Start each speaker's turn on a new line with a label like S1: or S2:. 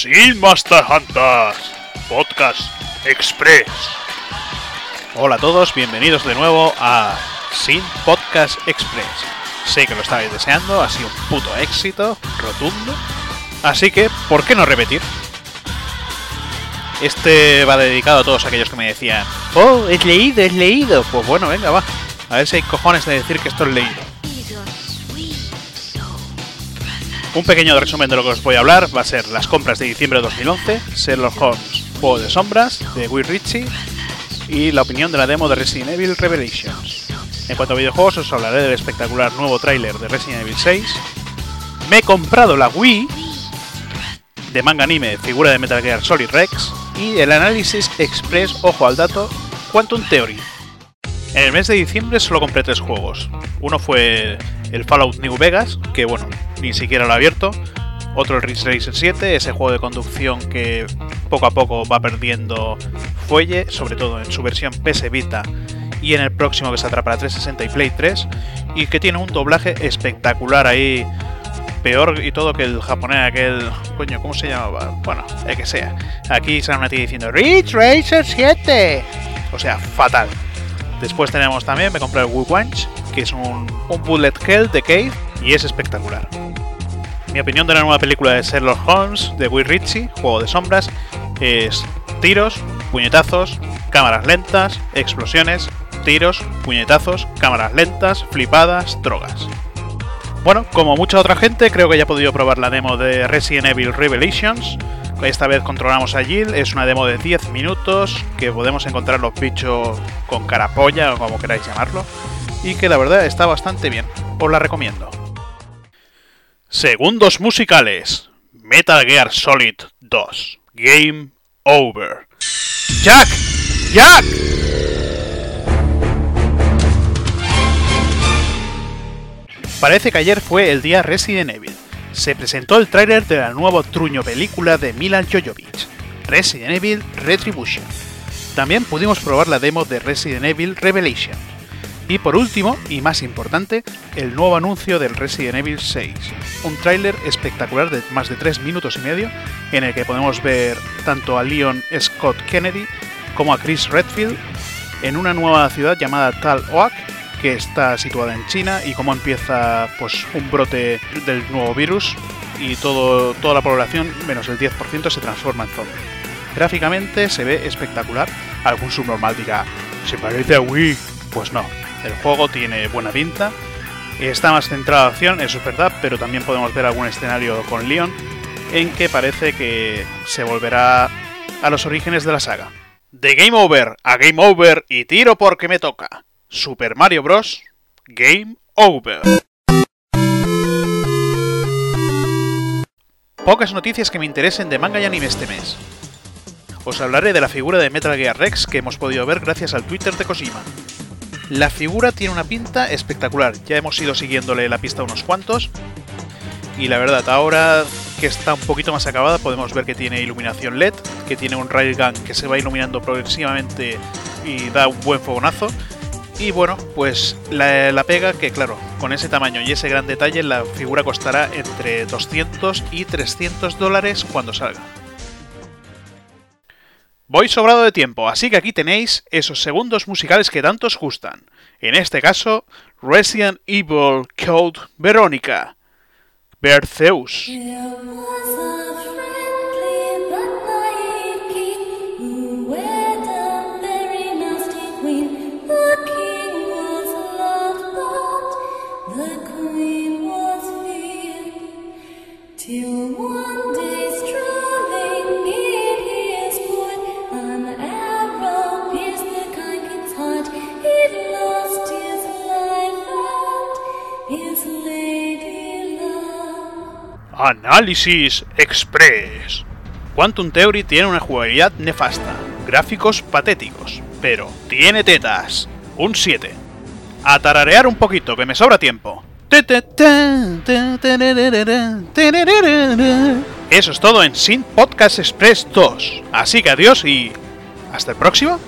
S1: Sin Master Hunters Podcast Express.
S2: Hola a todos, bienvenidos de nuevo a Sin Podcast Express. Sé que lo estabais deseando, ha sido un puto éxito, rotundo. Así que, ¿por qué no repetir? Este va dedicado a todos aquellos que me decían, oh, es leído, es leído. Pues bueno, venga, va. A ver si hay cojones de decir que esto es leído. Un pequeño resumen de lo que os voy a hablar va a ser las compras de diciembre de 2011, Sherlock Holmes, Juego de Sombras, de Will Ritchie y la opinión de la demo de Resident Evil Revelations. En cuanto a videojuegos os hablaré del espectacular nuevo tráiler de Resident Evil 6. Me he comprado la Wii de manga anime figura de Metal Gear Solid Rex y el análisis express, ojo al dato, Quantum Theory. En el mes de diciembre solo compré tres juegos. Uno fue el Fallout New Vegas, que bueno, ni siquiera lo he abierto. Otro el Ridge Racer 7, ese juego de conducción que poco a poco va perdiendo fuelle, sobre todo en su versión PS Vita y en el próximo que saldrá para 360 y Play 3, y que tiene un doblaje espectacular ahí, peor y todo que el japonés aquel, coño, ¿cómo se llamaba? Bueno, el que sea. Aquí sale una tía diciendo Ridge Racer 7, o sea, fatal. Después tenemos también, me compré el Wii que es un, un bullet hell de Cave y es espectacular. Mi opinión de la nueva película de Sherlock Holmes de Will Ritchie, Juego de Sombras, es tiros, puñetazos, cámaras lentas, explosiones, tiros, puñetazos, cámaras lentas, flipadas, drogas. Bueno, como mucha otra gente, creo que ya he podido probar la demo de Resident Evil Revelations, esta vez controlamos a Jill, es una demo de 10 minutos que podemos encontrar los bichos con carapolla o como queráis llamarlo y que la verdad está bastante bien, os la recomiendo. Segundos musicales. Metal Gear Solid 2. Game Over. ¡Jack! ¡Jack! Parece que ayer fue el día Resident Evil se presentó el tráiler de la nueva truño película de Milan Jojovic, Resident Evil Retribution. También pudimos probar la demo de Resident Evil Revelation. Y por último, y más importante, el nuevo anuncio del Resident Evil 6, un tráiler espectacular de más de 3 minutos y medio en el que podemos ver tanto a Leon Scott Kennedy como a Chris Redfield en una nueva ciudad llamada Tal Oak que está situada en China y cómo empieza pues un brote del nuevo virus y todo, toda la población, menos el 10%, se transforma en zombie. Gráficamente se ve espectacular. Algún subnormal dirá, ¿se parece a Wii? Pues no, el juego tiene buena pinta. Está más centrado en acción, eso es verdad, pero también podemos ver algún escenario con Leon en que parece que se volverá a los orígenes de la saga. De Game Over a Game Over y tiro porque me toca. Super Mario Bros. Game Over. Pocas noticias que me interesen de manga y anime este mes. Os hablaré de la figura de Metal Gear Rex que hemos podido ver gracias al Twitter de Kojima. La figura tiene una pinta espectacular, ya hemos ido siguiéndole la pista unos cuantos. Y la verdad, ahora que está un poquito más acabada, podemos ver que tiene iluminación LED, que tiene un railgun que se va iluminando progresivamente y da un buen fogonazo y bueno, pues la, pega que claro, con ese tamaño y ese gran detalle la figura costará entre 200 y 300 dólares cuando salga. Voy sobrado de tiempo, así que aquí tenéis esos segundos musicales que tanto os gustan. En este caso, Resident Evil Code Verónica. Berceus. Análisis Express. Quantum Theory tiene una jugabilidad nefasta, gráficos patéticos, pero tiene tetas. Un 7. A tararear un poquito, que me sobra tiempo. Eso es todo en Sin Podcast Express 2. Así que adiós y... ¿Hasta el próximo?